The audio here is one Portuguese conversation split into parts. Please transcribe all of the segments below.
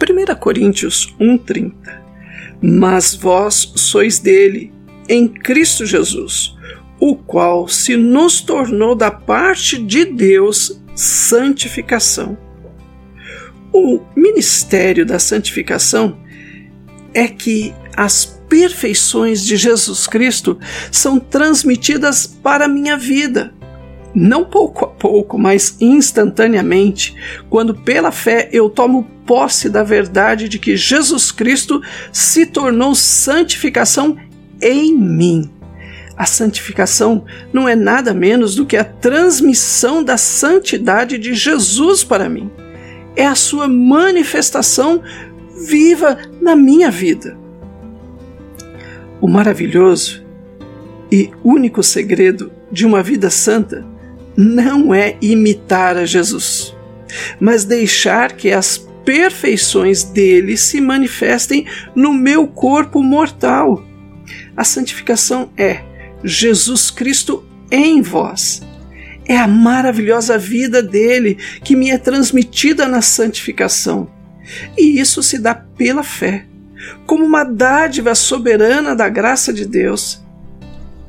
1 Coríntios 1,30 Mas vós sois dele, em Cristo Jesus, o qual se nos tornou da parte de Deus santificação. O ministério da santificação é que as perfeições de Jesus Cristo são transmitidas para a minha vida não pouco a pouco, mas instantaneamente, quando pela fé eu tomo posse da verdade de que Jesus Cristo se tornou santificação em mim. A santificação não é nada menos do que a transmissão da santidade de Jesus para mim. É a sua manifestação viva na minha vida. O maravilhoso e único segredo de uma vida santa não é imitar a Jesus, mas deixar que as perfeições dele se manifestem no meu corpo mortal. A santificação é Jesus Cristo em vós. É a maravilhosa vida dele que me é transmitida na santificação. E isso se dá pela fé, como uma dádiva soberana da graça de Deus.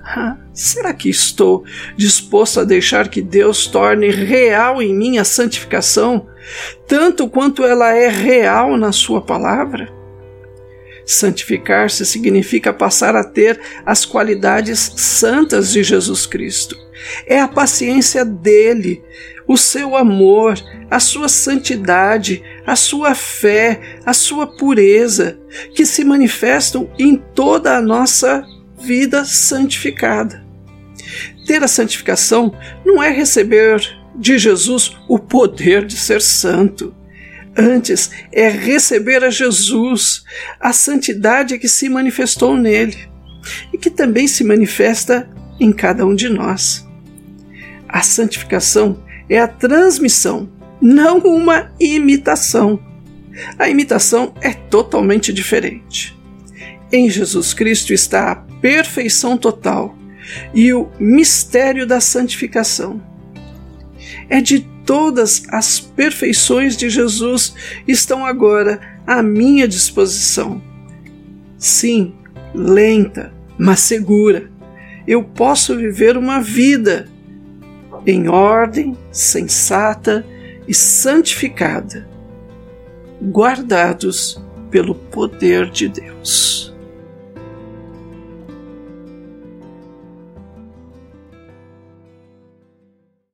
Ah, será que estou disposto a deixar que Deus torne real em mim a santificação, tanto quanto ela é real na Sua palavra? Santificar-se significa passar a ter as qualidades santas de Jesus Cristo. É a paciência dele, o seu amor, a sua santidade, a sua fé, a sua pureza, que se manifestam em toda a nossa vida santificada. Ter a santificação não é receber de Jesus o poder de ser santo. Antes é receber a Jesus, a santidade que se manifestou nele e que também se manifesta em cada um de nós. A santificação é a transmissão, não uma imitação. A imitação é totalmente diferente. Em Jesus Cristo está a perfeição total e o mistério da santificação. É de todas as perfeições de Jesus estão agora à minha disposição. Sim, lenta, mas segura. Eu posso viver uma vida em ordem, sensata e santificada, guardados pelo poder de Deus.